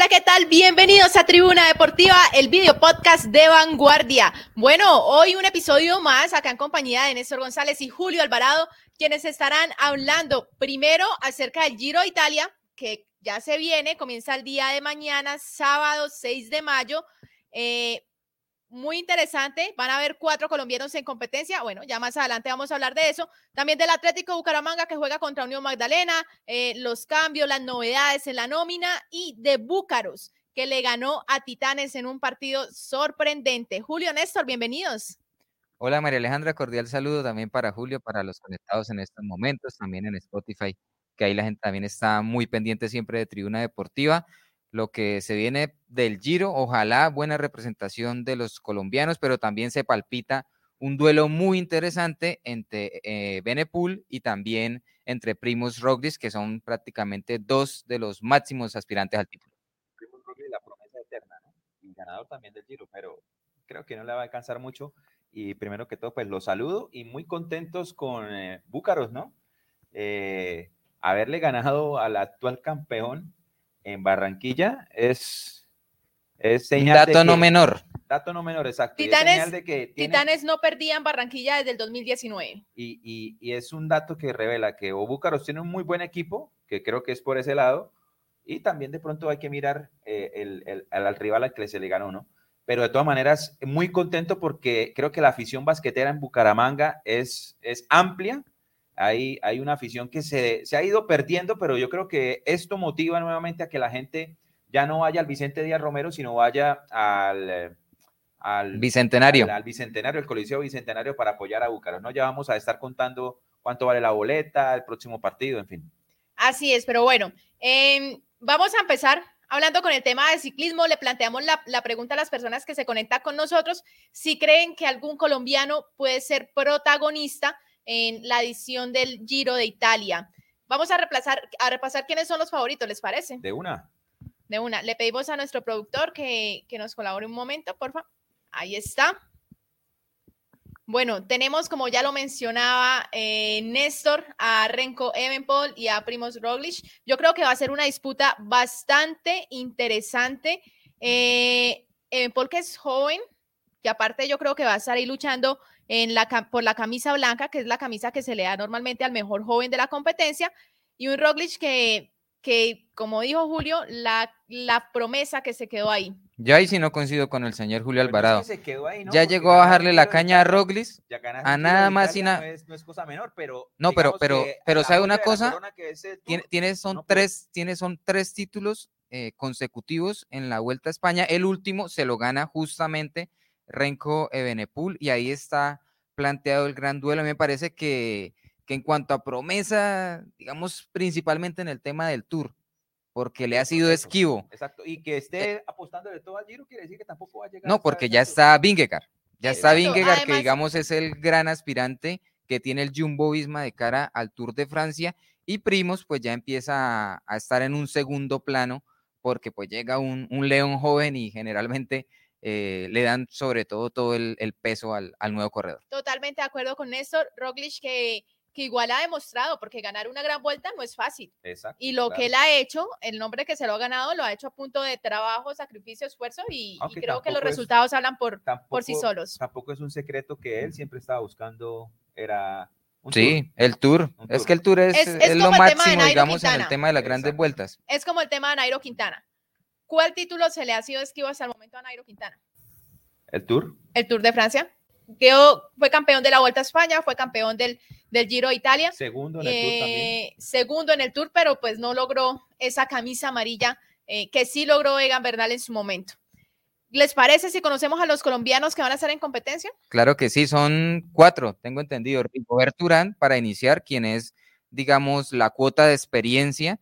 Hola, ¿qué tal? Bienvenidos a Tribuna Deportiva, el video podcast de Vanguardia. Bueno, hoy un episodio más acá en compañía de Néstor González y Julio Alvarado, quienes estarán hablando primero acerca del Giro de Italia, que ya se viene, comienza el día de mañana, sábado 6 de mayo. Eh, muy interesante. Van a haber cuatro colombianos en competencia. Bueno, ya más adelante vamos a hablar de eso. También del Atlético Bucaramanga que juega contra Unión Magdalena, eh, los cambios, las novedades en la nómina y de Búcaros que le ganó a Titanes en un partido sorprendente. Julio Néstor, bienvenidos. Hola María Alejandra, cordial saludo también para Julio, para los conectados en estos momentos, también en Spotify, que ahí la gente también está muy pendiente siempre de Tribuna Deportiva lo que se viene del Giro. Ojalá buena representación de los colombianos, pero también se palpita un duelo muy interesante entre eh, Benepul y también entre Primos Roglic, que son prácticamente dos de los máximos aspirantes al título. Primos Roglic, la promesa eterna, ¿no? Y ganador también del Giro, pero creo que no le va a alcanzar mucho. Y primero que todo, pues los saludo y muy contentos con eh, Búcaros, ¿no? Eh, haberle ganado al actual campeón en Barranquilla es, es señal dato no menor. Dato no menor, exacto. Titanes, de que Titanes no perdían Barranquilla desde el 2019. Y, y, y, es un dato que revela que Búcaros tiene un muy buen equipo, que creo que es por ese lado, y también de pronto hay que mirar eh, el, el, al rival al que se le ganó, ¿no? Pero de todas maneras, muy contento porque creo que la afición basquetera en Bucaramanga es, es amplia, hay, hay una afición que se, se, ha ido perdiendo, pero yo creo que esto motiva nuevamente a que la gente ya no vaya al Vicente Díaz Romero, sino vaya al, al Bicentenario. Al, Bicentenario, el Coliseo Bicentenario para apoyar a Búcaros, ¿no? Ya vamos a estar contando cuánto vale la boleta, el próximo partido, en fin. Así es, pero bueno, eh, vamos a empezar hablando con el tema de ciclismo. Le planteamos la, la pregunta a las personas que se conectan con nosotros, si creen que algún colombiano puede ser protagonista en la edición del Giro de Italia. Vamos a, reemplazar, a repasar quiénes son los favoritos, ¿les parece? De una. De una. Le pedimos a nuestro productor que, que nos colabore un momento, por favor. Ahí está. Bueno, tenemos, como ya lo mencionaba eh, Néstor, a Renko Evenpol y a Primos Roglic. Yo creo que va a ser una disputa bastante interesante. Eh, Evenpol, que es joven, que aparte yo creo que va a estar ahí luchando en la, por la camisa blanca, que es la camisa que se le da normalmente al mejor joven de la competencia, y un Roglic que, que como dijo Julio, la, la promesa que se quedó ahí. Yo ahí sí no coincido con el señor Julio Alvarado. Ya llegó a bajarle la caña a Roglic, a nada más y nada. No, es, cosa menor, pero. No, pero, pero, pero ¿sabe una cosa? Tiene, son, tres, tiene, son tres títulos eh, consecutivos en la Vuelta a España. El último se lo gana justamente Renko Ebenepul, y ahí está planteado el gran duelo. Me parece que, que en cuanto a promesa, digamos, principalmente en el tema del Tour, porque le ha sido esquivo. Exacto, y que esté eh apostando de todo al Giro quiere decir que tampoco va a llegar. No, porque ya está Vingegaard, ya está Vingegaard, que digamos es el gran aspirante que tiene el Jumbo Visma de cara al Tour de Francia, y Primos pues ya empieza a, a estar en un segundo plano, porque pues llega un, un león joven y generalmente eh, le dan sobre todo todo el, el peso al, al, nuevo corredor. Totalmente de acuerdo con Néstor. Roglic que, que igual ha demostrado, porque ganar una gran vuelta no es fácil. Exacto, y lo claro. que él ha hecho, el nombre que se lo ha ganado, lo ha hecho a punto de trabajo, sacrificio, esfuerzo y, y creo que los resultados es, hablan por, tampoco, por sí solos. Tampoco es un secreto que él siempre estaba buscando, era un sí, tour. el tour. Un es tour. que el tour es, es, es, es lo máximo, digamos, Quintana. en el tema de las grandes Exacto. vueltas. Es como el tema de Nairo Quintana. ¿Cuál título se le ha sido esquivo hasta el momento a Nairo Quintana? ¿El Tour? El Tour de Francia. Quedó, fue campeón de la Vuelta a España, fue campeón del, del Giro de Italia. Segundo en el eh, Tour también. Segundo en el Tour, pero pues no logró esa camisa amarilla eh, que sí logró Egan Bernal en su momento. ¿Les parece si conocemos a los colombianos que van a estar en competencia? Claro que sí, son cuatro, tengo entendido. Robert Durán, para iniciar, quien es, digamos, la cuota de experiencia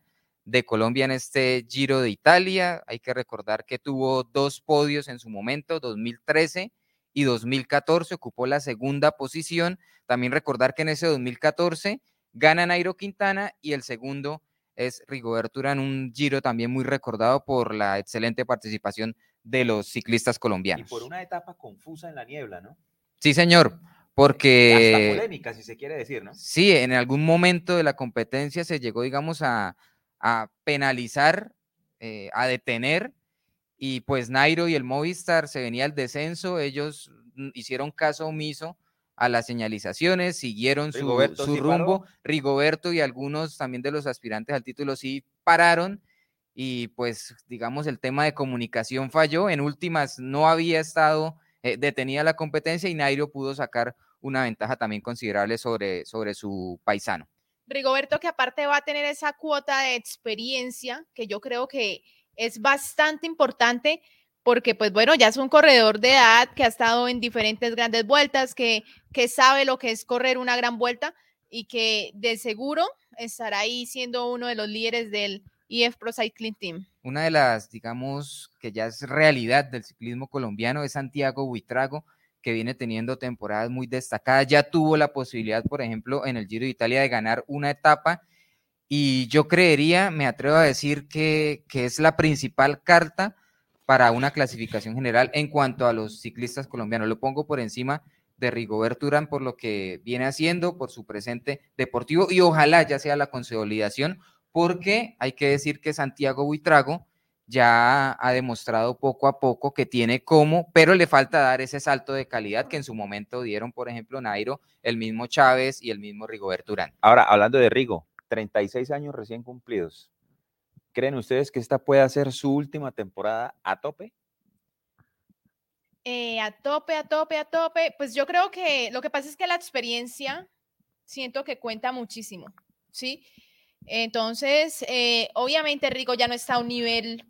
de Colombia en este Giro de Italia. Hay que recordar que tuvo dos podios en su momento, 2013 y 2014, ocupó la segunda posición. También recordar que en ese 2014 gana Nairo Quintana y el segundo es Rigoberto Urán, un Giro también muy recordado por la excelente participación de los ciclistas colombianos. Y por una etapa confusa en la niebla, ¿no? Sí, señor, porque... Hasta polémica, si se quiere decir, ¿no? Sí, en algún momento de la competencia se llegó, digamos, a, a penalizar eh, a detener y pues Nairo y el Movistar se venía al descenso, ellos hicieron caso omiso a las señalizaciones, siguieron su, rumbo, Rigoberto y algunos también de los aspirantes al título sí pararon y pues digamos el tema de comunicación falló, en últimas no había estado eh, detenida la competencia y Nairo pudo sacar una ventaja también considerable sobre, sobre su paisano. Rigoberto, que aparte va a tener esa cuota de experiencia, que yo creo que es bastante importante, porque pues bueno, ya es un corredor de edad que ha estado en diferentes grandes vueltas, que, que sabe lo que es correr una gran vuelta y que de seguro estará ahí siendo uno de los líderes del IF Pro Cycling Team. Una de las, digamos, que ya es realidad del ciclismo colombiano es Santiago Buitrago, que viene teniendo temporadas muy destacadas. Ya tuvo la posibilidad, por ejemplo, en el Giro de Italia de ganar una etapa y yo creería, me atrevo a decir que, que es la principal carta para una clasificación general en cuanto a los ciclistas colombianos. Lo pongo por encima de Rigoberto Urán por lo que viene haciendo, por su presente deportivo y ojalá ya sea la consolidación, porque hay que decir que Santiago Buitrago ya ha demostrado poco a poco que tiene cómo, pero le falta dar ese salto de calidad que en su momento dieron, por ejemplo, Nairo, el mismo Chávez y el mismo Rigoberto Urán. Ahora, hablando de Rigo, 36 años recién cumplidos. ¿Creen ustedes que esta pueda ser su última temporada a tope? Eh, a tope, a tope, a tope. Pues yo creo que lo que pasa es que la experiencia siento que cuenta muchísimo, ¿sí? Entonces, eh, obviamente Rigo ya no está a un nivel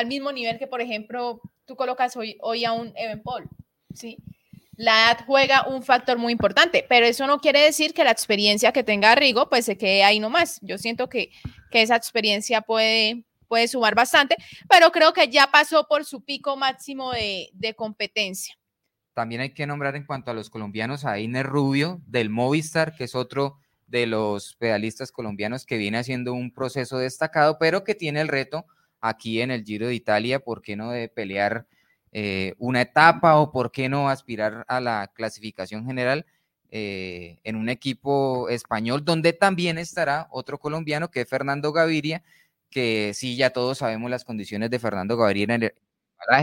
al mismo nivel que, por ejemplo, tú colocas hoy, hoy a un Evan Paul, ¿sí? La edad juega un factor muy importante, pero eso no quiere decir que la experiencia que tenga Rigo, pues se quede ahí nomás. Yo siento que, que esa experiencia puede, puede sumar bastante, pero creo que ya pasó por su pico máximo de, de competencia. También hay que nombrar en cuanto a los colombianos a Iner Rubio del Movistar, que es otro de los pedalistas colombianos que viene haciendo un proceso destacado, pero que tiene el reto aquí en el Giro de Italia, ¿por qué no de pelear eh, una etapa o por qué no aspirar a la clasificación general eh, en un equipo español donde también estará otro colombiano que es Fernando Gaviria, que sí, ya todos sabemos las condiciones de Fernando Gaviria en el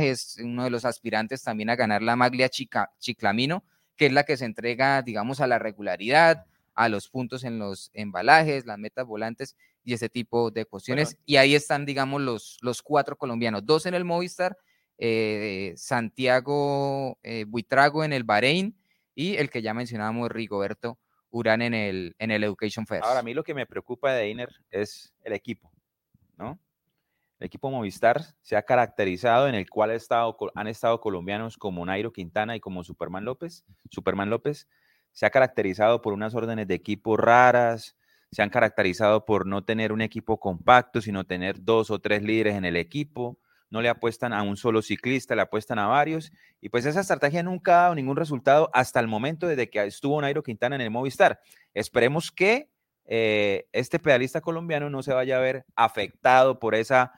es uno de los aspirantes también a ganar la Maglia Chiclamino, que es la que se entrega, digamos, a la regularidad, a los puntos en los embalajes, las metas volantes y ese tipo de cuestiones. Y ahí están, digamos, los, los cuatro colombianos, dos en el Movistar, eh, Santiago eh, Buitrago en el Bahrein y el que ya mencionábamos, Rigoberto Urán en el, en el Education First. Ahora, a mí lo que me preocupa de Iner es el equipo, ¿no? El equipo Movistar se ha caracterizado en el cual estado, han estado colombianos como Nairo Quintana y como Superman López. Superman López se ha caracterizado por unas órdenes de equipo raras, se han caracterizado por no tener un equipo compacto, sino tener dos o tres líderes en el equipo. No le apuestan a un solo ciclista, le apuestan a varios. Y pues esa estrategia nunca ha dado ningún resultado hasta el momento desde que estuvo Nairo Quintana en el Movistar. Esperemos que eh, este pedalista colombiano no se vaya a ver afectado por esa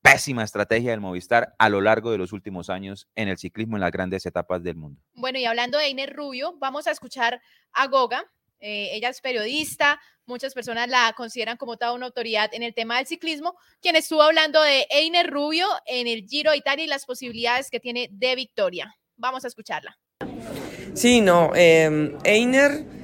pésima estrategia del Movistar a lo largo de los últimos años en el ciclismo en las grandes etapas del mundo. Bueno, y hablando de Iner Rubio, vamos a escuchar a Goga. Eh, ella es periodista, muchas personas la consideran como toda una autoridad en el tema del ciclismo, quien estuvo hablando de Einer Rubio en el Giro Italia y las posibilidades que tiene de victoria. Vamos a escucharla. Sí, no, eh, Einer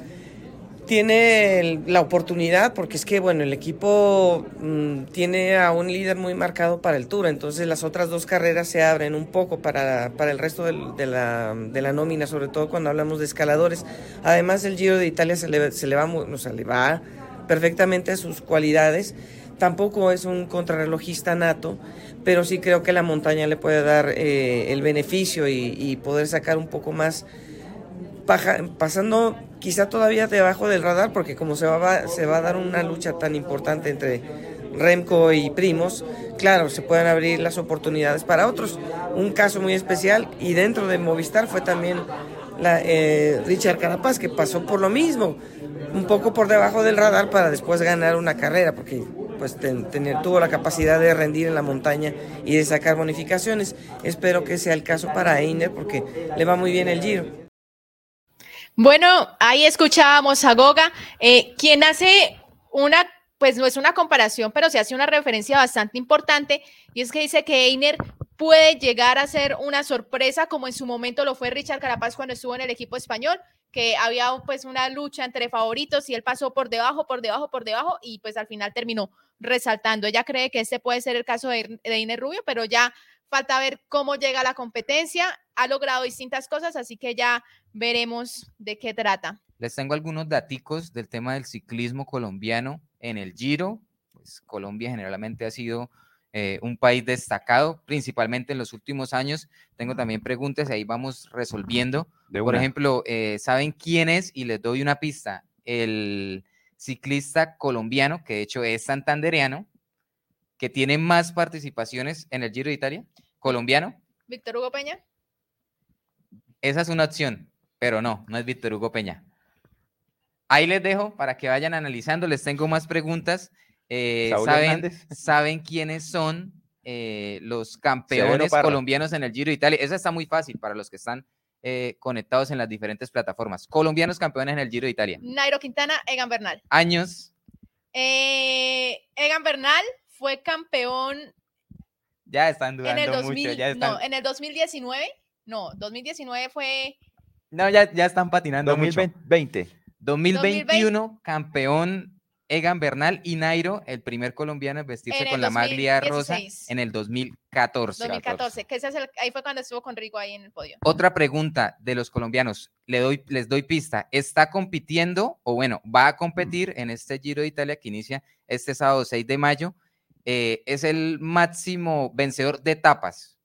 tiene la oportunidad, porque es que, bueno, el equipo mm, tiene a un líder muy marcado para el Tour, entonces las otras dos carreras se abren un poco para, para el resto de, la, de, la, nómina, sobre todo cuando hablamos de escaladores. Además, el Giro de Italia se le, se le va, o sea, le va perfectamente a sus cualidades. Tampoco es un contrarrelojista nato, pero sí creo que la montaña le puede dar eh, el beneficio y, y poder sacar un poco más pasando quizá todavía debajo del radar, porque como se va, se va a dar una lucha tan importante entre Remco y Primos, claro, se pueden abrir las oportunidades para otros. Un caso muy especial y dentro de Movistar fue también la, eh, Richard Carapaz, que pasó por lo mismo, un poco por debajo del radar para después ganar una carrera, porque pues tener, tuvo la capacidad de rendir en la montaña y de sacar bonificaciones. Espero que sea el caso para Einer porque le va muy bien el Giro. Bueno, ahí escuchábamos a Goga, eh, quien hace una pues no es una comparación, pero se hace una referencia bastante importante y es que dice que Einer puede llegar a ser una sorpresa como en su momento lo fue Richard Carapaz cuando estuvo en el equipo español, que había pues una lucha entre favoritos y él pasó por debajo, por debajo, por debajo y pues al final terminó resaltando. Ella cree que este puede ser el caso de, de Iner Rubio, pero ya falta ver cómo llega la competencia. Ha logrado distintas cosas, así que ya veremos de qué trata. Les tengo algunos daticos del tema del ciclismo colombiano en el Giro. Pues Colombia generalmente ha sido eh, un país destacado, principalmente en los últimos años. Tengo también preguntas y ahí vamos resolviendo. Por ejemplo, eh, ¿saben quién es? Y les doy una pista. El ciclista colombiano, que de hecho es santandereano, que tiene más participaciones en el Giro de Italia, colombiano. Víctor Hugo Peña. Esa es una opción, pero no, no es Víctor Hugo Peña. Ahí les dejo para que vayan analizando. Les tengo más preguntas. Eh, ¿saben, ¿saben, quiénes son eh, los campeones colombianos en el Giro de Italia? Esa está muy fácil para los que están eh, conectados en las diferentes plataformas. Colombianos campeones en el Giro de Italia. Nairo Quintana, Egan Bernal. Años. Egan Bernal fue campeón. Ya están dudando en el mucho. No, en el 2019. No, 2019 fue. No, ya, ya están patinando 2020. Mucho. 2021, campeón Egan Bernal y Nairo, el primer colombiano en vestirse con la maglia rosa en el 2014. 2014, que ese es ahí fue cuando estuvo con Rigo ahí en el podio. Otra pregunta de los colombianos, Le doy, les doy pista, ¿está compitiendo o bueno, va a competir en este Giro de Italia que inicia este sábado 6 de mayo? Eh, es el máximo vencedor de etapas.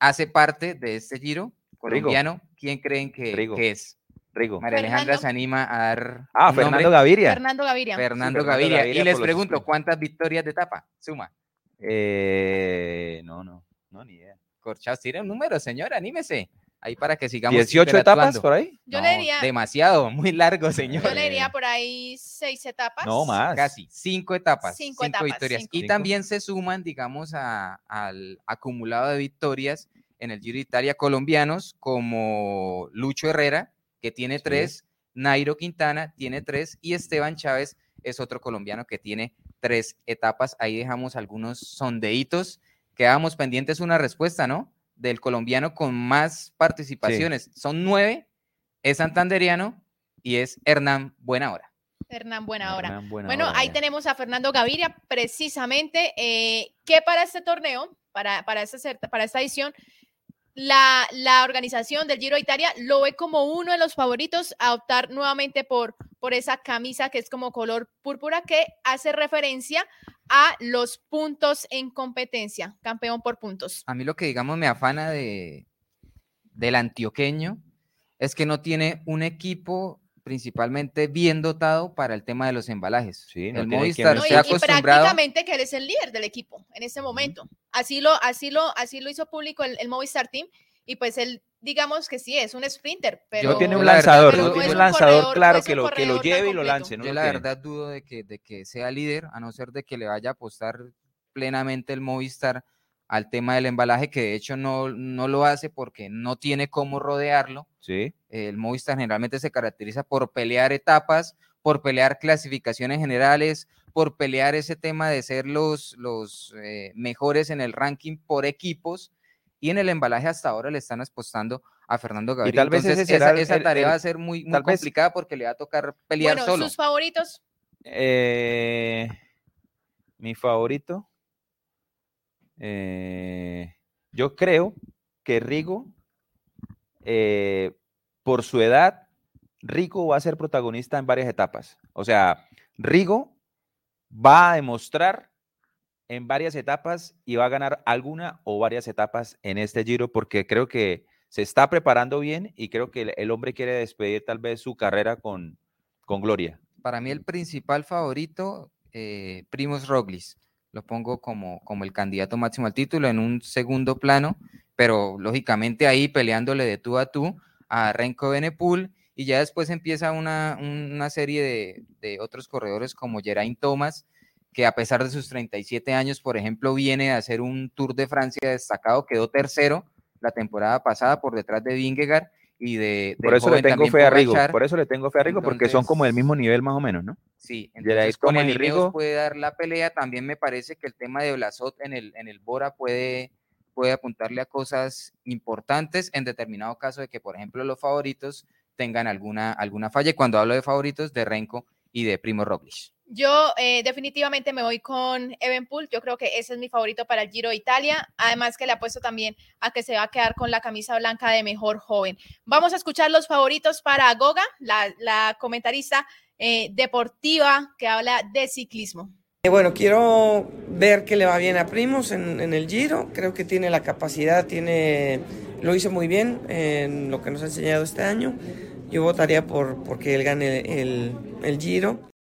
Hace parte de este Giro colombiano. ¿Quién creen que, que es? Rigo. María Alejandra se anima a dar. Ah, Fernando Gaviria. Fernando Gaviria. Fernando, Gaviria. Y les pregunto, ¿cuántas victorias de etapa? Suma. Eh, no, no, no, ni idea. Corchados, tira un número, señora, anímese. Ahí para que sigamos. 18 etapas por ahí. Yo le diría. Demasiado, muy largo, señor. Yo le diría por ahí seis etapas. No más. Casi, cinco etapas. Cinco, etapas, victorias. Y también se suman, digamos, al acumulado de victorias en el Giro de Italia colombianos como Lucho Herrera, que tiene tres, Nairo Quintana tiene tres y Esteban Chávez es otro colombiano que tiene tres etapas. Ahí dejamos algunos sondeitos. Quedábamos pendientes una respuesta, ¿no? Del colombiano con más participaciones. Son nueve, es santanderiano y es Hernán Buenahora. Hernán Buenahora. bueno, ahí tenemos a Fernando Gaviria, precisamente, eh, que para este torneo, para, para, esta, para esta edición, la, organización del Giro de Italia lo ve como uno de los favoritos a optar nuevamente por, por esa camisa que es como color púrpura que hace referencia a los puntos en competencia, campeón por puntos. A mí lo que digamos me afana de, del antioqueño es que no tiene un equipo principalmente bien dotado para el tema de los embalajes. Sí, el Movistar se ha acostumbrado. prácticamente que eres el líder del equipo en este momento. Así lo, así lo, así lo hizo público el, Movistar Team y pues él, digamos que sí, es un sprinter, pero no tiene un lanzador, no tiene un lanzador claro que lo, que lo lleve y lo lance. Yo la verdad dudo de que, de que sea líder, a no ser de que le vaya a apostar plenamente el Movistar al tema del embalaje, que de hecho no, no lo hace porque no tiene cómo rodearlo. Sí. El Movistar generalmente se caracteriza por pelear etapas, por pelear clasificaciones generales, por pelear ese tema de ser los, los eh, mejores en el ranking por equipos. Y en el embalaje hasta ahora le están apostando a Fernando Gabriel. Y tal vez esa, tarea va a ser muy, muy complicada porque le va a tocar pelear bueno, solo. ¿Sus favoritos? Eh, mi favorito. Eh, yo creo que Rigo, eh, por su edad, Rigo va a ser protagonista en varias etapas. O sea, Rigo va a demostrar en varias etapas y va a ganar alguna o varias etapas en este giro porque creo que se está preparando bien y creo que el hombre quiere despedir tal vez su carrera con, con gloria. Para mí el principal favorito, eh, Primos Roglis lo pongo como, como el candidato máximo al título en un segundo plano, pero lógicamente ahí peleándole de tú a tú a Renko Benepul y ya después empieza una, una serie de, de, otros corredores como Geraint Thomas, que a pesar de sus 37 años, por ejemplo, viene a hacer un Tour de Francia destacado, quedó tercero la temporada pasada por detrás de Vingegaard y de... por eso le tengo fe a Rigo, por eso le tengo fe a Rigo, porque son como del mismo nivel más o menos, ¿no? Sí, entonces con el Rigo puede dar la pelea, también me parece que el tema de Blasot en el, en el Bora puede, puede apuntarle a cosas importantes en determinado caso de que, por ejemplo, los favoritos tengan alguna, alguna falla. Y cuando hablo de favoritos, de Renko y de Primo Roglic. Yo eh, definitivamente me voy con Evenpool. Yo creo que ese es mi favorito para el Giro de Italia. Además que le apuesto también a que se va a quedar con la camisa blanca de mejor joven. Vamos a escuchar los favoritos para Goga, la, comentarista eh, deportiva que habla de ciclismo. Eh, bueno, quiero ver que le va bien a Primos en, el Giro. Creo que tiene la capacidad, tiene, lo hizo muy bien en lo que nos ha enseñado este año. Yo votaría por porque él gane el, el Giro.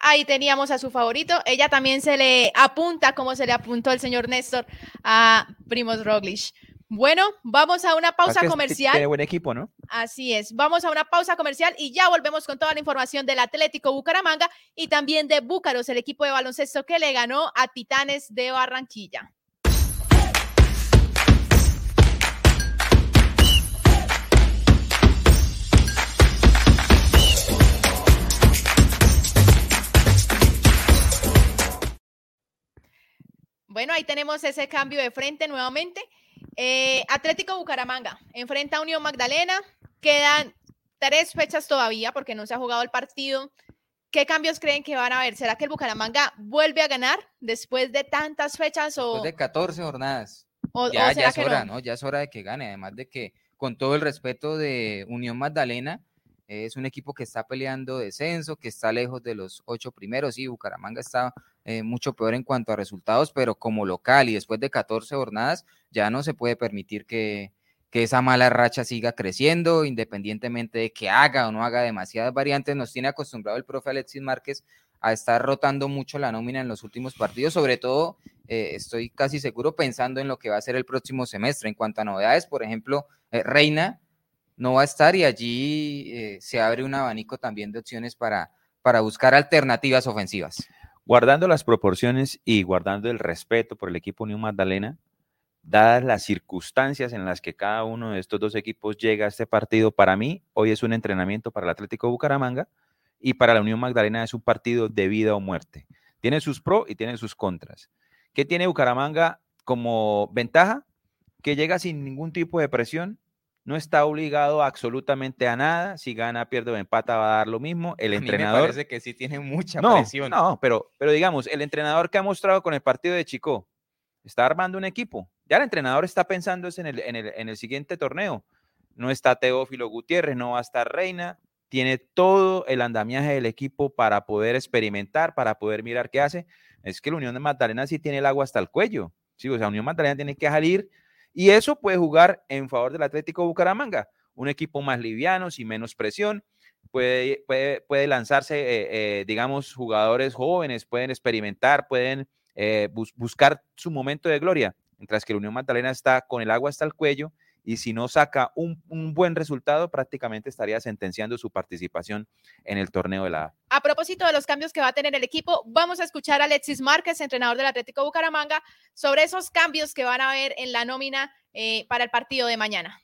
Ahí teníamos a su favorito. Ella también se le apunta, como se le apuntó el señor Néstor, a Primos Roglic. Bueno, vamos a una pausa comercial. Tiene buen equipo, ¿no? Así es. Vamos a una pausa comercial y ya volvemos con toda la información del Atlético Bucaramanga y también de Búcaros, el equipo de baloncesto que le ganó a Titanes de Barranquilla. Ahí tenemos ese cambio de frente nuevamente. Eh, Atlético Bucaramanga enfrenta a Unión Magdalena. Quedan tres fechas todavía porque no se ha jugado el partido. ¿Qué cambios creen que van a haber? ¿Será que el Bucaramanga vuelve a ganar después de tantas fechas o después de 14 jornadas? ya, ya es hora, no? Ya es hora de que gane, además de que con todo el respeto de Unión Magdalena, es un equipo que está peleando descenso, que está lejos de los ocho primeros. Sí, Bucaramanga está eh, mucho peor en cuanto a resultados, pero como local y después de 14 jornadas, ya no se puede permitir que, que esa mala racha siga creciendo, independientemente de que haga o no haga demasiadas variantes. Nos tiene acostumbrado el profe Alexis Márquez a estar rotando mucho la nómina en los últimos partidos, sobre todo eh, estoy casi seguro pensando en lo que va a ser el próximo semestre. En cuanto a novedades, por ejemplo, eh, Reina no va a estar y allí eh, se abre un abanico también de opciones para, para buscar alternativas ofensivas. Guardando las proporciones y guardando el respeto por el equipo Unión Magdalena, dadas las circunstancias en las que cada uno de estos dos equipos llega a este partido, para mí hoy es un entrenamiento para el Atlético Bucaramanga y para la Unión Magdalena es un partido de vida o muerte. Tiene sus pros y tiene sus contras. ¿Qué tiene Bucaramanga como ventaja? Que llega sin ningún tipo de presión, no está obligado absolutamente a nada. Si gana, pierde o empata, va a dar lo mismo. El entrenador. me parece que sí tiene mucha presión. No, pero, pero digamos, el entrenador que ha mostrado con el partido de Chico está armando un equipo. Ya el entrenador está pensando en el, en el, en el siguiente torneo. No está Teófilo Gutiérrez, no va a estar Reina. Tiene todo el andamiaje del equipo para poder experimentar, para poder mirar qué hace. Es que la Unión de Magdalena sí tiene el agua hasta el cuello. Sí, o sea, Unión Magdalena tiene que salir y eso puede jugar en favor del Atlético Bucaramanga, un equipo más liviano, sin menos presión, puede, puede, lanzarse, eh, eh, digamos, jugadores jóvenes, pueden experimentar, pueden eh, buscar su momento de gloria, mientras que la Unión Magdalena está con el agua hasta el cuello y si no saca un, buen resultado, prácticamente estaría sentenciando su participación en el torneo de la A propósito de los cambios que va a tener el equipo, vamos a escuchar a Alexis Márquez, entrenador del Atlético Bucaramanga, sobre esos cambios que van a haber en la nómina eh, para el partido de mañana.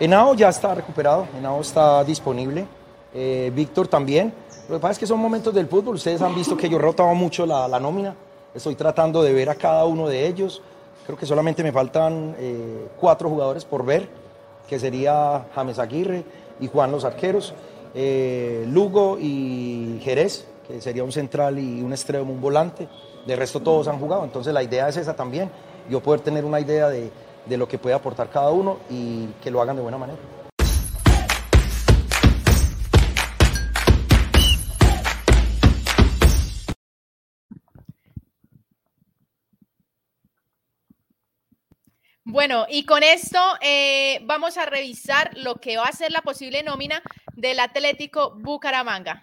Henao ya está recuperado, Henao está disponible, eh, Víctor también. Lo que pasa es que son momentos del fútbol, ustedes han visto que yo he rotado mucho la, la nómina, estoy tratando de ver a cada uno de ellos Creo que solamente me faltan eh, cuatro jugadores por ver, que sería James Aguirre y Juan los arqueros, eh, Lugo y Jerez, que sería un central y un extremo, un volante. De resto todos han jugado, entonces la idea es esa también, yo poder tener una idea de, de lo que puede aportar cada uno y que lo hagan de buena manera. Bueno, y con esto eh, vamos a revisar lo que va a ser la posible nómina del Atlético Bucaramanga.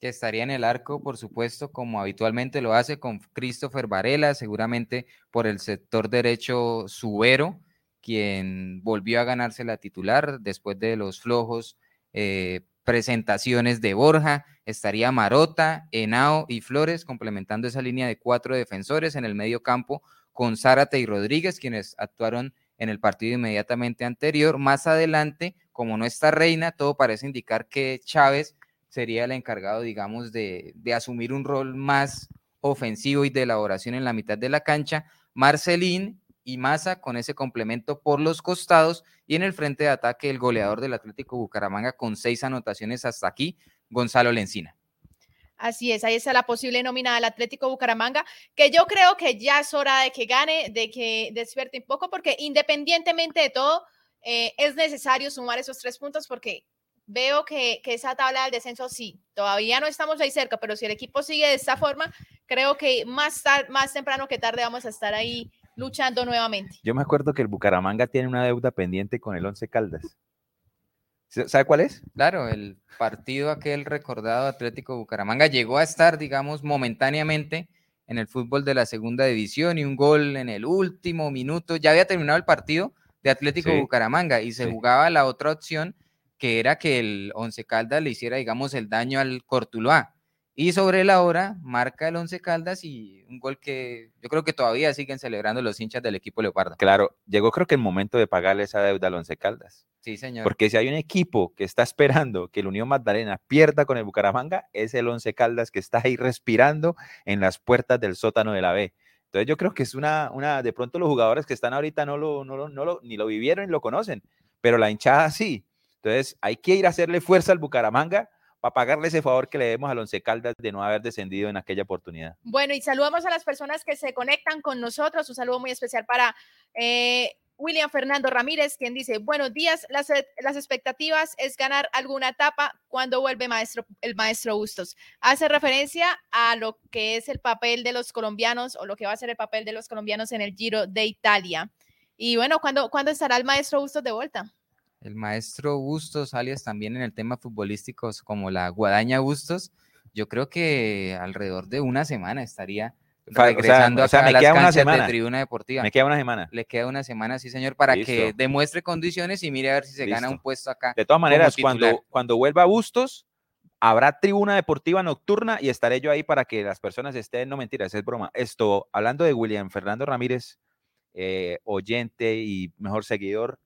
Que estaría en el arco, por supuesto, como habitualmente lo hace con Christopher Varela, seguramente por el sector derecho Subero, quien volvió a ganarse la titular después de los flojos eh, presentaciones de Borja. Estaría Marota, Henao y Flores complementando esa línea de cuatro defensores en el medio campo con Zárate y Rodríguez, quienes actuaron en el partido inmediatamente anterior. Más adelante, como no está Reina, todo parece indicar que Chávez sería el encargado, digamos, de, de asumir un rol más ofensivo y de elaboración en la mitad de la cancha. Marcelín y Maza con ese complemento por los costados y en el frente de ataque el goleador del Atlético Bucaramanga con seis anotaciones hasta aquí, Gonzalo Lencina. Así es, ahí está la posible nómina del Atlético Bucaramanga, que yo creo que ya es hora de que gane, de que despierte un poco, porque independientemente de todo, eh, es necesario sumar esos tres puntos porque veo que, esa tabla del descenso sí, todavía no estamos ahí cerca, pero si el equipo sigue de esta forma, creo que más, más temprano que tarde vamos a estar ahí luchando nuevamente. Yo me acuerdo que el Bucaramanga tiene una deuda pendiente con el Once Caldas. ¿Sabe cuál es? Claro, el partido aquel recordado Atlético Bucaramanga llegó a estar, digamos, momentáneamente en el fútbol de la segunda división y un gol en el último minuto. Ya había terminado el partido de Atlético sí, Bucaramanga y se sí. jugaba la otra opción que era que el Once Caldas le hiciera, digamos, el daño al Cortuluá. Y sobre la hora marca el Once Caldas y un gol que yo creo que todavía siguen celebrando los hinchas del equipo Leopardo. Claro, llegó creo que el momento de pagarle esa deuda al Once Caldas. Sí, señor. Porque si hay un equipo que está esperando que el Unión Magdalena pierda con el Bucaramanga, es el Once Caldas que está ahí respirando en las puertas del sótano de la B. Entonces yo creo que es una, una de pronto los jugadores que están ahorita no lo, no lo, no lo, ni lo vivieron ni lo conocen, pero la hinchada sí. Entonces hay que ir a hacerle fuerza al Bucaramanga para pagarle ese favor que le demos al Once Caldas de no haber descendido en aquella oportunidad. Bueno, y saludamos a las personas que se conectan con nosotros. Un saludo muy especial para eh, William Fernando Ramírez, quien dice, buenos días, las, las, expectativas es ganar alguna etapa cuando vuelve maestro, el maestro Bustos. Hace referencia a lo que es el papel de los colombianos o lo que va a ser el papel de los colombianos en el Giro de Italia. Y bueno, ¿cuándo, ¿cuándo estará el maestro Bustos de vuelta? El maestro Bustos, alias también en el tema futbolístico como la guadaña Bustos, yo creo que alrededor de una semana estaría regresando o sea, o sea, me a las queda una canchas semana. de Tribuna Deportiva. Me queda una semana. Le queda una semana, sí señor, para Listo. que demuestre condiciones y mire a ver si se gana un puesto acá. De todas maneras, cuando, cuando vuelva a Bustos, habrá tribuna deportiva nocturna y estaré yo ahí para que las personas estén, no mentiras, es broma. Esto, hablando de William Fernando Ramírez, eh, oyente y mejor seguidor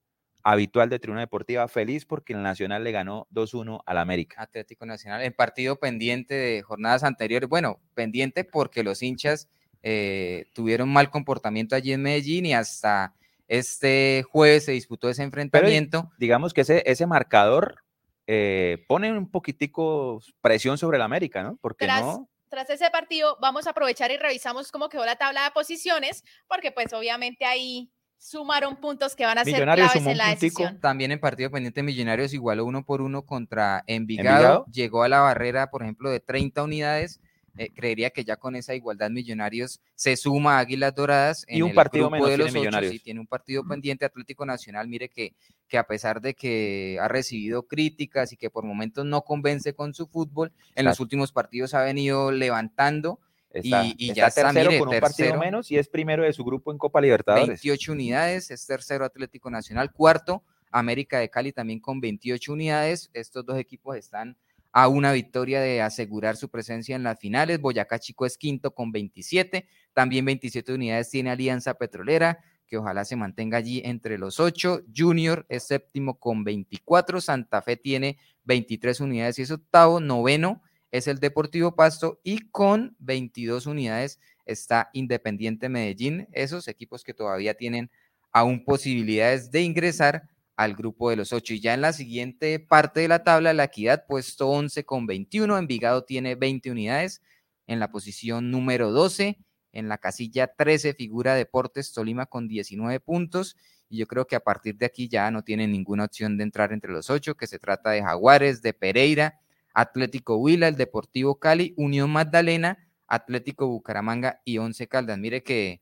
habitual de Tribuna Deportiva, feliz porque el Nacional le ganó 2-1 al América. Atlético Nacional, en partido pendiente de jornadas anteriores, bueno, pendiente porque los hinchas eh, tuvieron mal comportamiento allí en Medellín y hasta este jueves se disputó ese enfrentamiento. Digamos que ese, ese marcador eh, pone un poquitico presión sobre el América, ¿no? Porque Tras- no, Tras ese partido, vamos a aprovechar y revisamos cómo quedó la tabla de posiciones, porque pues obviamente ahí sumaron puntos que van a ser claves en la un puntico. decisión. También en partido pendiente Millonarios igualó uno por uno contra Envigado, Envigado. llegó a la barrera, por ejemplo, de 30 unidades. Eh, creería que ya con esa igualdad Millonarios se suma a Águilas Doradas Y en un el partido grupo menos de tiene los ocho, sí, tiene un partido pendiente Atlético Nacional, mire que, que a pesar de que ha recibido críticas y que por momentos no convence con su fútbol, en los últimos partidos ha venido levantando está, y- y está ya está, tercero mire, con un partido tercero. menos y es primero de su grupo en Copa Libertadores. 28 unidades, es tercero Atlético Nacional, cuarto América de Cali también con 28 unidades. Estos dos equipos están a una victoria de asegurar su presencia en las finales. Boyacá Chico es quinto con 27, también 27 unidades tiene Alianza Petrolera, que ojalá se mantenga allí entre los ocho. Junior es séptimo con 24, Santa Fe tiene 23 unidades y es octavo, noveno es el Deportivo Pasto y con 22 unidades está Independiente Medellín, esos equipos que todavía tienen aún posibilidades de ingresar al grupo de los ocho. Y ya en la siguiente parte de la tabla, la Equidad puesto 11 con 21, Envigado tiene 20 unidades en la posición número 12, en la casilla 13 figura Deportes Tolima con 19 puntos. Y yo creo que a partir de aquí ya no tienen ninguna opción de entrar entre los ocho, que se trata de Jaguares, de Pereira, Atlético Huila, el Deportivo Cali, Unión Magdalena, Atlético Bucaramanga y Once Caldas. Mire que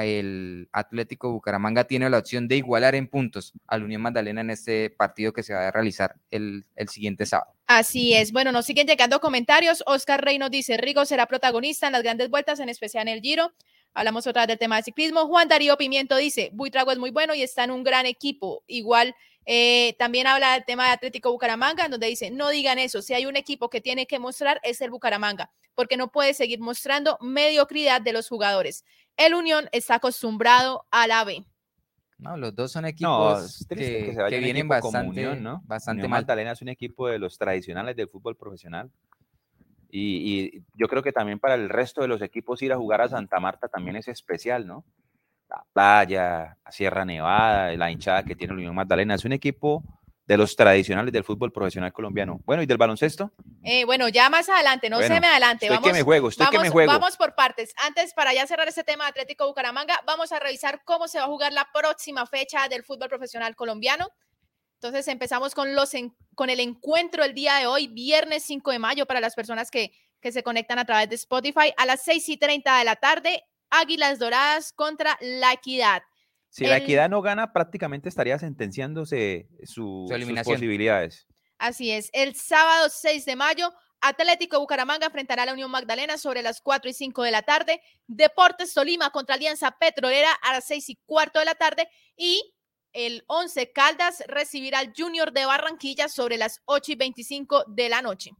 el Atlético Bucaramanga tiene la opción de igualar en puntos al Unión Magdalena en este partido que se va a realizar el, el siguiente sábado. Así es. Bueno, nos siguen llegando comentarios. Oscar Rey nos dice, Rigo será protagonista en las grandes vueltas, en especial en el Giro. Hablamos otra vez del tema de ciclismo. Juan Darío Pimiento dice, Buitrago es muy bueno y está en un gran equipo. Igual eh, también habla del tema de Atlético Bucaramanga, donde dice, no digan eso, si hay un equipo que tiene que mostrar es el Bucaramanga, porque no puede seguir mostrando mediocridad de los jugadores. El Unión está acostumbrado a la B. No, los dos son No, equipos triste que, que se vaya que un vienen equipo bastante, Unión, ¿no? bastante Unión mal. Magdalena es un equipo de los tradicionales del fútbol profesional. Y, y yo creo que también para el resto de los equipos ir a jugar a Santa Marta también es especial, ¿no? La playa, la Sierra Nevada, la hinchada que tiene la Unión Magdalena. Es un equipo de los tradicionales del fútbol profesional colombiano. Bueno, ¿y del baloncesto? Eh, bueno, ya más adelante, no Bueno, se me adelante. Estoy Vamos, que me juego, estoy vamos, que me juego. vamos por partes. Antes, para ya cerrar este tema de Atlético Bucaramanga, vamos a revisar cómo se va a jugar la próxima fecha del fútbol profesional colombiano. Entonces empezamos con, los en- con el encuentro el día de hoy, viernes 5 de mayo, para las personas que, que se conectan a través de Spotify, a las 6 y 30 de la tarde, Águilas Doradas contra La Equidad. Si la equidad no gana, prácticamente estaría sentenciándose su, sus eliminación. posibilidades. Así es, el sábado 6 de mayo, Atlético Bucaramanga enfrentará a la Unión Magdalena sobre las 4 y 5 de la tarde, Deportes Tolima contra Alianza Petrolera a las 6 y cuarto de la tarde y el 11 Caldas recibirá al Junior de Barranquilla sobre las 8 y 25 de la noche.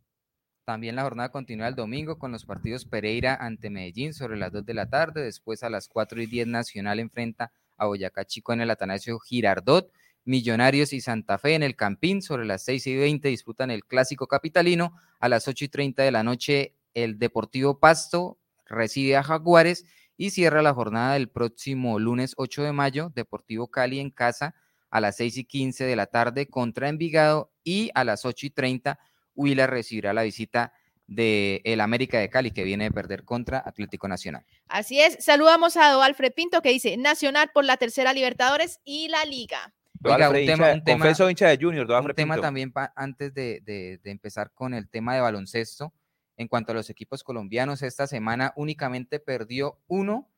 También la jornada continúa el domingo con los partidos Pereira ante Medellín sobre las 2 de la tarde. Después a las 4 y 10 Nacional enfrenta a Boyacá Chico en el Atanasio Girardot. Millonarios y Santa Fe en el Campín sobre las 6 y 20 disputan el Clásico Capitalino. A las 8 y 30 de la noche el Deportivo Pasto recibe a Jaguares y cierra la jornada del próximo lunes 8 de mayo Deportivo Cali en casa a las 6 y 15 de la tarde contra Envigado y a las 8 y 30 Huila recibirá la visita de el América de Cali que viene de perder contra Atlético Nacional. Así es, saludamos a Alfred Pinto que dice Nacional por la tercera Libertadores y la Liga. Don Oiga, Alfred, un tema- hincha- un tema- confeso hincha de Junior, don Un Alfred tema Pinto. también pa- antes de, de- de empezar con el tema de baloncesto, en cuanto a los equipos colombianos, esta semana únicamente perdió uno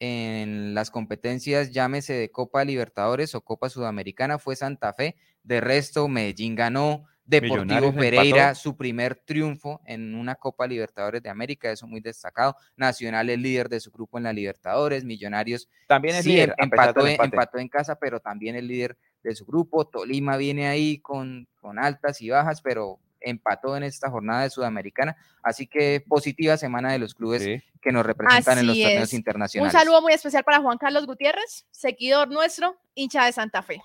en las competencias, llámese de Copa Libertadores o Copa Sudamericana, fue Santa Fe. De resto, Medellín ganó, Deportivo Pereira, empató. su primer triunfo en una Copa Libertadores de América, eso muy destacado. Nacional es líder de su grupo en la Libertadores, Millonarios También es Sí, líder, em- empató, empate. empató en casa, pero también el líder de su grupo. Tolima viene ahí con, con altas y bajas, pero empató en esta jornada de Sudamericana. Así que positiva semana de los clubes Sí. que nos representan en los torneos es. Un internacionales. saludo muy especial para Juan Carlos Gutiérrez, seguidor nuestro, hincha de Santa Fe.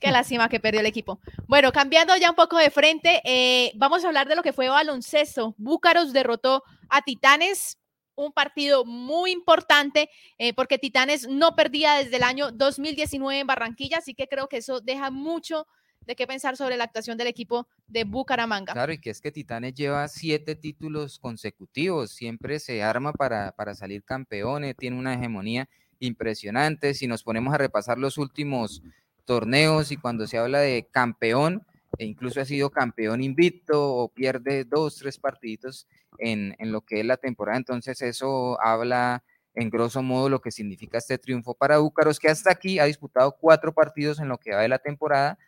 Qué lástima que perdió el equipo. Bueno, cambiando ya un poco de frente, eh, vamos a hablar de lo que fue baloncesto. Búcaros derrotó a Titanes, un partido muy importante eh, porque Titanes no perdía desde el año 2019 en Barranquilla, así que creo que eso deja mucho de qué pensar sobre la actuación del equipo de Bucaramanga. Claro, y que es que Titanes lleva siete títulos consecutivos, siempre se arma para, para salir campeones, tiene una hegemonía impresionante. Si nos ponemos a repasar los últimos torneos y cuando se habla de campeón, e incluso ha sido campeón invicto o pierde dos, tres partiditos en, en lo que es la temporada, entonces eso habla en grosso modo lo que significa este triunfo para Búcaros, que hasta aquí ha disputado cuatro partidos en lo que va de la temporada.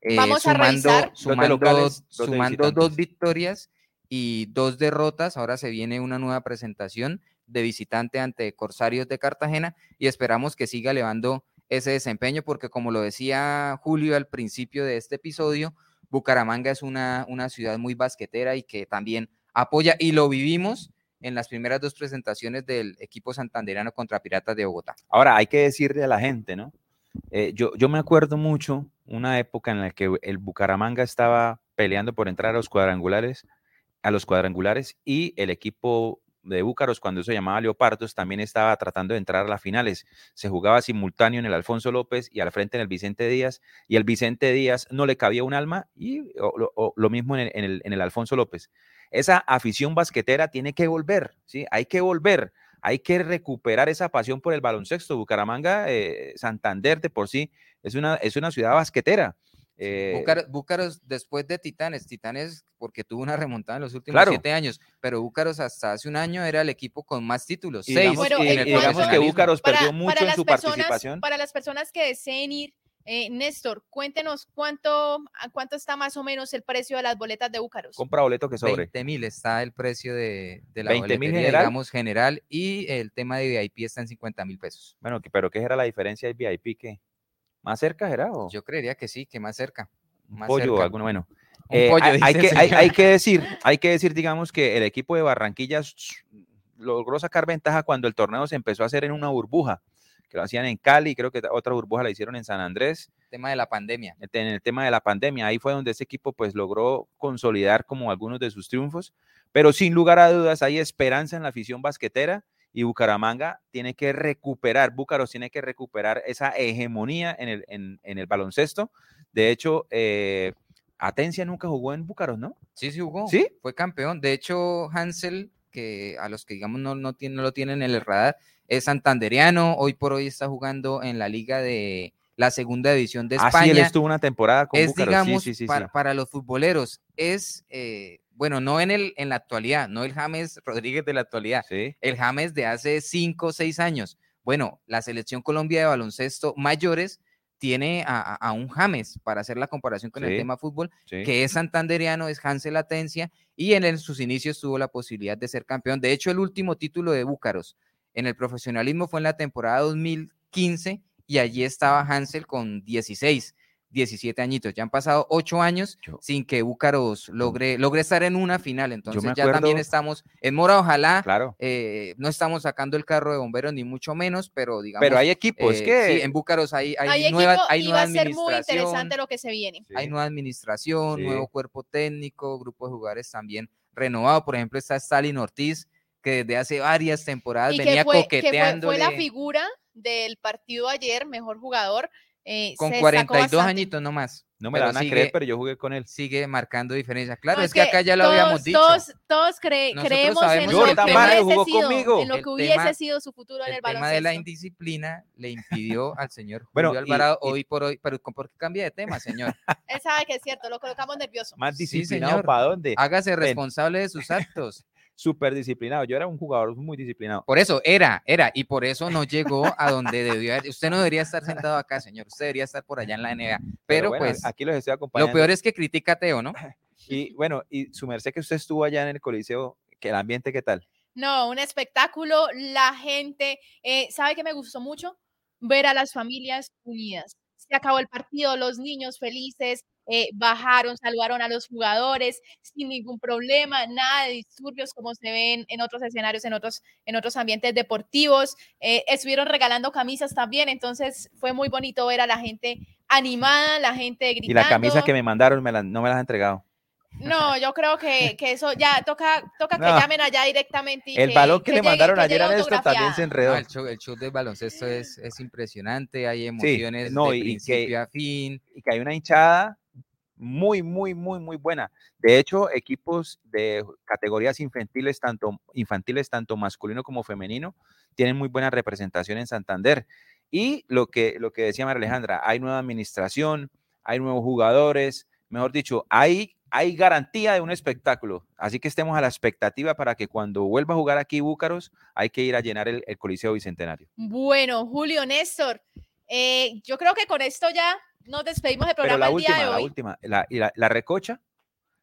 eh, Vamos a revisar. Dos de sumando, locales, dos sumando dos victorias y dos derrotas. Ahora se viene una nueva presentación de visitante ante Corsarios de Cartagena y esperamos que siga elevando ese desempeño porque como lo decía Julio al principio de este episodio, Bucaramanga es una, una ciudad muy basquetera y que también apoya y lo vivimos en las primeras dos presentaciones del equipo santanderano contra Piratas de Bogotá. Ahora, hay que decirle a la gente, ¿no? Eh, yo, yo me acuerdo mucho una época en la que el Bucaramanga estaba peleando por entrar a los cuadrangulares, a los cuadrangulares y el equipo de Búcaros, cuando se llamaba Leopardos, también estaba tratando de entrar a las finales. Se jugaba simultáneo en el Alfonso López y al frente en el Vicente Díaz, y el Vicente Díaz no le cabía un alma, y lo mismo en el, en el- en el Alfonso López. Esa afición basquetera tiene que volver, ¿sí? Hay que volver, hay que recuperar esa pasión por el baloncesto. Bucaramanga, eh, Santander de por sí, es una, es una ciudad basquetera. Eh, Búcaros, Búcaros después de Titanes, Titanes porque tuvo una remontada en los últimos Claro. siete años, pero Búcaros hasta hace un año era el equipo con más títulos, y seis digamos, y- en y digamos que. Búcaros para, perdió mucho para en las su personas, participación. Para las personas que deseen ir, eh, Néstor, cuéntenos cuánto, a cuánto está más o menos el precio de las boletas de Búcaros. Compra boleto que sobre. 20 mil está el precio de, de la 20.000 boletería, general. digamos, general, y el tema de VIP está en 50 mil pesos. Bueno, que- pero ¿qué era la diferencia del VIP? que ¿Más cerca era? O Yo creería que sí, que más cerca. Más pollo cerca. alguno? Bueno, eh, pollo, hay, que, el hay, señor. hay que decir, hay que decir, digamos, que el equipo de Barranquilla logró sacar ventaja cuando el torneo se empezó a hacer en una burbuja, que lo hacían en Cali, creo que otra burbuja la hicieron en San Andrés. Tema de la pandemia. En el tema de la pandemia, ahí fue donde ese equipo pues logró consolidar como algunos de sus triunfos, pero sin lugar a dudas hay esperanza en la afición basquetera y Bucaramanga tiene que recuperar, Búcaros tiene que recuperar esa hegemonía en el, en, el baloncesto. De hecho, eh, Atencia nunca jugó en Búcaros, ¿no? Sí, sí jugó. Sí. Fue campeón. De hecho, Hansel, que a los que digamos no, no, tiene, no lo tienen en el radar, es santanderiano. Hoy por hoy está jugando en la liga de la segunda división de España. Ah, sí, él estuvo una temporada con es, digamos, para, para, los futboleros, es eh, bueno, no en, el, en la actualidad, no el James Rodríguez de la actualidad, el James de hace cinco o seis años. Bueno, la selección Colombia de baloncesto mayores tiene a, un James, para hacer la comparación con el tema fútbol, que es santanderiano, es Hansel Atencia, y en, sus inicios tuvo la posibilidad de ser campeón. De hecho, el último título de Búcaros en el profesionalismo fue en la temporada 2015, y allí estaba Hansel con 16. 17 añitos. Ya han pasado 8 años sin que Búcaros logre, logre estar en una final. Entonces ya también estamos en Mora, ojalá. Claro. Eh, no estamos sacando el carro de bomberos ni mucho menos, pero digamos. Pero hay equipos eh, que. Sí, en Búcaros hay, hay, nueva, hay nueva administración. a ser muy interesante lo que se viene. Hay nueva administración, nuevo cuerpo técnico, grupo de jugadores también renovado. Por ejemplo, está Stalin Ortiz, que desde hace varias temporadas venía coqueteando. fue la figura del partido ayer, mejor jugador eh, con 42 añitos nomás. No me la van a creer, pero yo jugué con él. Sigue marcando diferencia. Claro, es, que, acá ya lo habíamos dicho. Todos, todos creemos en lo, que hubiese sido, en lo que hubiese sido su futuro en el, baloncesto. El tema de la indisciplina le impidió al señor Julio Alvarado hoy por hoy, pero ¿por qué cambia de tema, señor? Él sabe que es cierto, lo colocamos nervioso. Más disciplinado, ¿para dónde? Hágase responsable de sus actos súper disciplinado. Yo era un jugador muy disciplinado. Por eso, era, era, y por eso no llegó a donde debió haber. Usted no debería estar sentado acá, señor. Usted debería estar por allá en la NBA. Pero, pues, aquí los estoy acompañando. Lo peor es que critica a Teo, ¿no? Y bueno, y su merced que usted estuvo allá en el Coliseo, que el ambiente, ¿qué tal? No, un espectáculo. La gente, eh, ¿sabe que me gustó mucho? Ver a las familias unidas. Se acabó el partido, los niños felices, eh, bajaron, saludaron a los jugadores sin ningún problema, nada de disturbios como se ven en otros escenarios, en otros, en otros ambientes deportivos. Eh, estuvieron regalando camisas también, entonces fue muy bonito ver a la gente animada, la gente gritando. Y la camisa que me mandaron no me las han entregado. No, yo creo que, eso ya toca, toca que llamen allá directamente. el balón que, le mandaron ayer a esto también se enredó. el, show, del baloncesto es, impresionante, hay emociones de principio a fin. Y que hay una hinchada muy, muy, muy, muy buena. De hecho, equipos de categorías infantiles, tanto infantiles, tanto masculino como femenino, tienen muy buena representación en Santander. Y lo que, lo que decía María Alejandra, hay nueva administración, hay nuevos jugadores, mejor dicho, hay, hay garantía de un espectáculo. Así que estemos a la expectativa para que cuando vuelva a jugar aquí Búcaros, hay que ir a llenar el, Coliseo Bicentenario. Bueno, Julio Néstor, eh, yo creo que con esto ya nos despedimos del programa la última, día de hoy. La última, la, la, la recocha.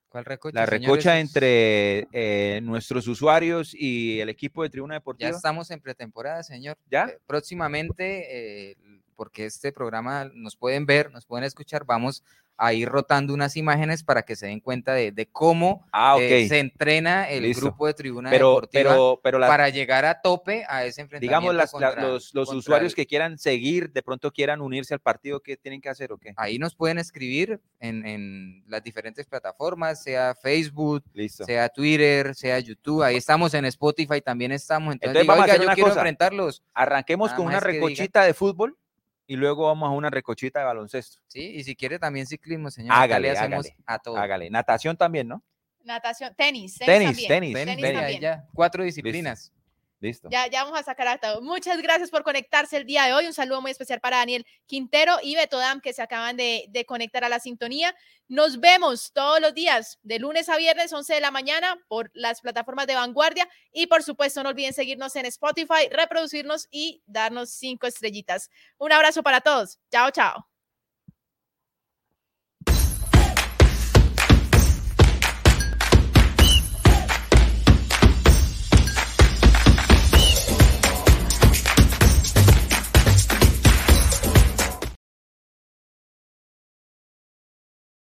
¿Cuál recocha? La recocha entre eh, nuestros usuarios y el equipo de Tribuna Deportiva. Ya estamos en pretemporada, señor. ¿Ya? Eh, próximamente, eh, porque este programa nos pueden ver, nos pueden escuchar, vamos a ir rotando unas imágenes para que se den cuenta de, cómo ah, eh, se entrena el grupo de tribuna pero, deportiva pero, para llegar a tope a ese enfrentamiento. Digamos, los, usuarios que quieran seguir, de pronto quieran unirse al partido, ¿qué tienen que hacer o qué? Ahí nos pueden escribir en, las diferentes plataformas, sea Facebook, sea Twitter, sea YouTube. Ahí estamos en Spotify, también estamos. Entonces, vamos a yo quiero enfrentarlos. Arranquemos con una recochita de fútbol y luego vamos a una recochita de baloncesto. Sí, y si quiere también ciclismo, señor. Hágale, hágale, a todo. Hágale. Natación también, ¿no? Natación, tenis. Tenis, tenis. Tenis, tenis, ya. Cuatro disciplinas. Listo. Ya, ya vamos a sacar a todo. Muchas gracias por conectarse el día de hoy. Un saludo muy especial para Daniel Quintero y Beto Dam que se acaban de, de, conectar a la sintonía. Nos vemos todos los días, de lunes a viernes, 11 de la mañana, por las plataformas de vanguardia. Y por supuesto, no olviden seguirnos en Spotify, reproducirnos y darnos cinco estrellitas. Un abrazo para todos. Chao, chao.